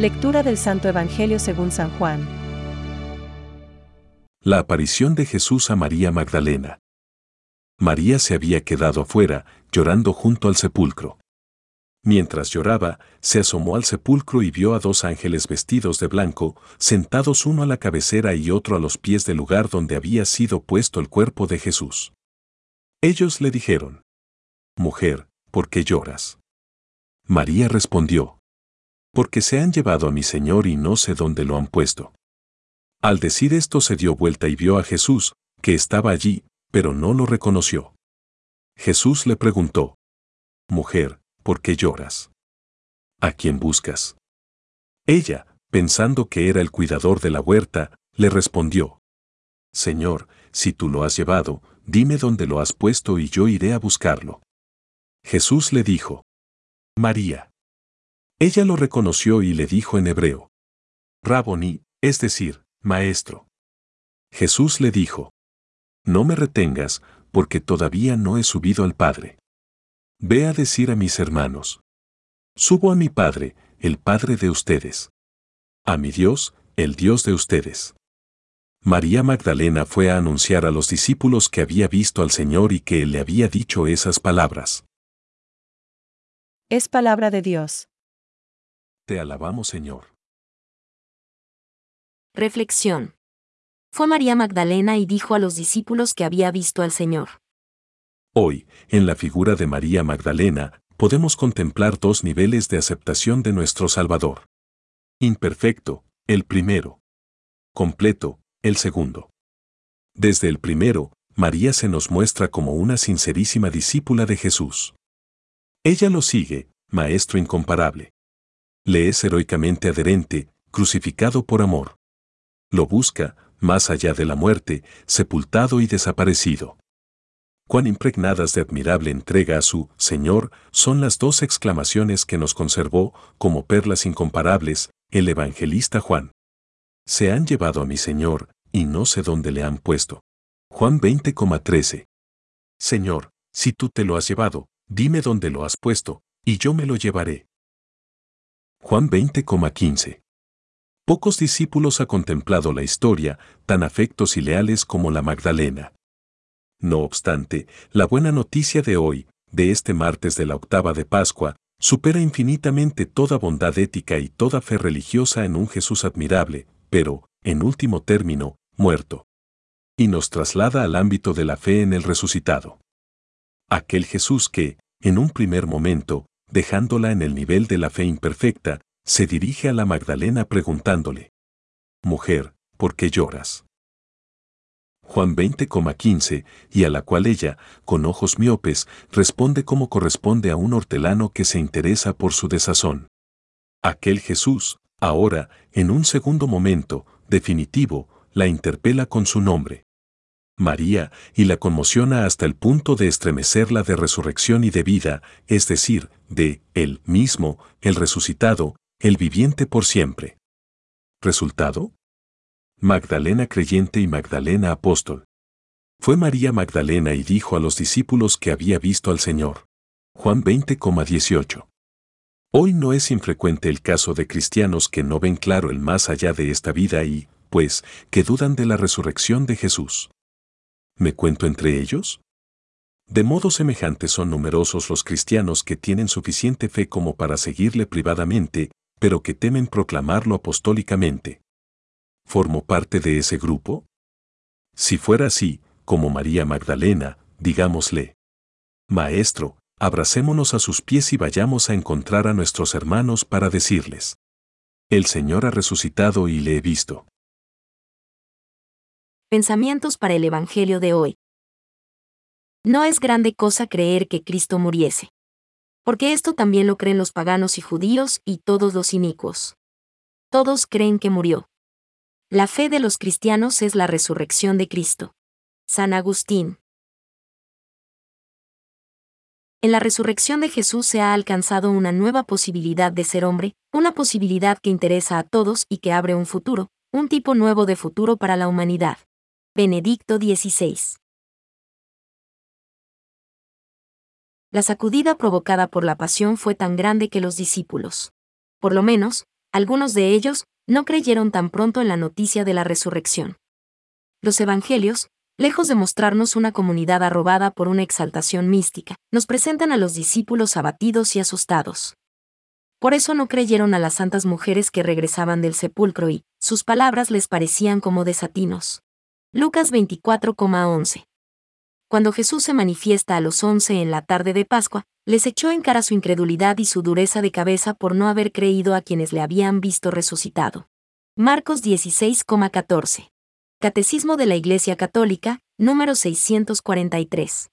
Lectura del Santo Evangelio según San Juan. La aparición de Jesús a María Magdalena. María se había quedado afuera, llorando junto al sepulcro. Mientras lloraba, se asomó al sepulcro y vio a dos ángeles vestidos de blanco, sentados uno a la cabecera y otro a los pies del lugar donde había sido puesto el cuerpo de Jesús. Ellos le dijeron, Mujer, ¿por qué lloras? María respondió, Porque se han llevado a mi Señor y no sé dónde lo han puesto. Al decir esto se dio vuelta y vio a Jesús, que estaba allí, pero no lo reconoció. Jesús le preguntó, Mujer, ¿por qué lloras? ¿A quién buscas? Ella, pensando que era el cuidador de la huerta, le respondió, Señor, si tú lo has llevado, dime dónde lo has puesto y yo iré a buscarlo. Jesús le dijo, María. Ella lo reconoció y le dijo en hebreo, Raboni, es decir, Maestro. Jesús le dijo, No me retengas, porque todavía no he subido al Padre. Ve a decir a mis hermanos. Subo a mi Padre, el Padre de ustedes. A mi Dios, el Dios de ustedes. María Magdalena fue a anunciar a los discípulos que había visto al Señor y que Él le había dicho esas palabras. Es palabra de Dios. Te alabamos, Señor. Reflexión. Fue María Magdalena y dijo a los discípulos que había visto al Señor. Hoy, en la figura de María Magdalena, podemos contemplar dos niveles de aceptación de nuestro Salvador. Imperfecto, el primero. Completo, el segundo. Desde el primero, María se nos muestra como una sincerísima discípula de Jesús. Ella lo sigue, Maestro incomparable. Le es heroicamente adherente, crucificado por amor. Lo busca, más allá de la muerte, sepultado y desaparecido. Cuán impregnadas de admirable entrega a su Señor son las dos exclamaciones que nos conservó, como perlas incomparables, el evangelista Juan. Se han llevado a mi Señor, y no sé dónde le han puesto. Juan 20,13. Señor, si tú te lo has llevado, dime dónde lo has puesto, y yo me lo llevaré. Juan 20,15. Pocos discípulos ha contemplado la historia, tan afectos y leales como la Magdalena. No obstante, la buena noticia de hoy, de este martes de la octava de Pascua, supera infinitamente toda bondad ética y toda fe religiosa en un Jesús admirable, pero, en último término, muerto. Y nos traslada al ámbito de la fe en el resucitado. Aquel Jesús que, en un primer momento, dejándola en el nivel de la fe imperfecta, se dirige a la Magdalena preguntándole, Mujer, ¿por qué lloras? Juan 20,15, y a la cual ella, con ojos miopes, responde como corresponde a un hortelano que se interesa por su desazón. Aquel Jesús, ahora, en un segundo momento, definitivo, la interpela con su nombre. María, y la conmociona hasta el punto de estremecerla de resurrección y de vida, es decir, de él mismo, el resucitado, el viviente por siempre. ¿Resultado? Magdalena creyente y Magdalena apóstol. Fue María Magdalena y dijo a los discípulos que había visto al Señor. Juan 20,18. Hoy no es infrecuente el caso de cristianos que no ven claro el más allá de esta vida y, pues, que dudan de la resurrección de Jesús. ¿Me cuento entre ellos? De modo semejante son numerosos los cristianos que tienen suficiente fe como para seguirle privadamente, pero que temen proclamarlo apostólicamente. ¿Formo parte de ese grupo? Si fuera así, como María Magdalena, digámosle, Maestro, abracémonos a sus pies y vayamos a encontrar a nuestros hermanos para decirles, El Señor ha resucitado y le he visto. Pensamientos para el Evangelio de hoy. No es grande cosa creer que Cristo muriese porque esto también lo creen los paganos y judíos y todos los inicuos. Todos creen que murió. La fe de los cristianos es la resurrección de Cristo. San Agustín. En la resurrección de Jesús se ha alcanzado una nueva posibilidad de ser hombre, una posibilidad que interesa a todos y que abre un futuro, un tipo nuevo de futuro para la humanidad. Benedicto XVI. La sacudida provocada por la pasión fue tan grande que los discípulos, por lo menos, Algunos de ellos no creyeron tan pronto en la noticia de la resurrección. Los evangelios, lejos de mostrarnos una comunidad arrobada por una exaltación mística, nos presentan a los discípulos abatidos y asustados. Por eso no creyeron a las santas mujeres que regresaban del sepulcro y, sus palabras les parecían como desatinos. Lucas 24,11 Cuando Jesús se manifiesta a los once en la tarde de Pascua, les echó en cara su incredulidad y su dureza de cabeza por no haber creído a quienes le habían visto resucitado. Marcos 16,14 Catecismo de la Iglesia Católica, número 643.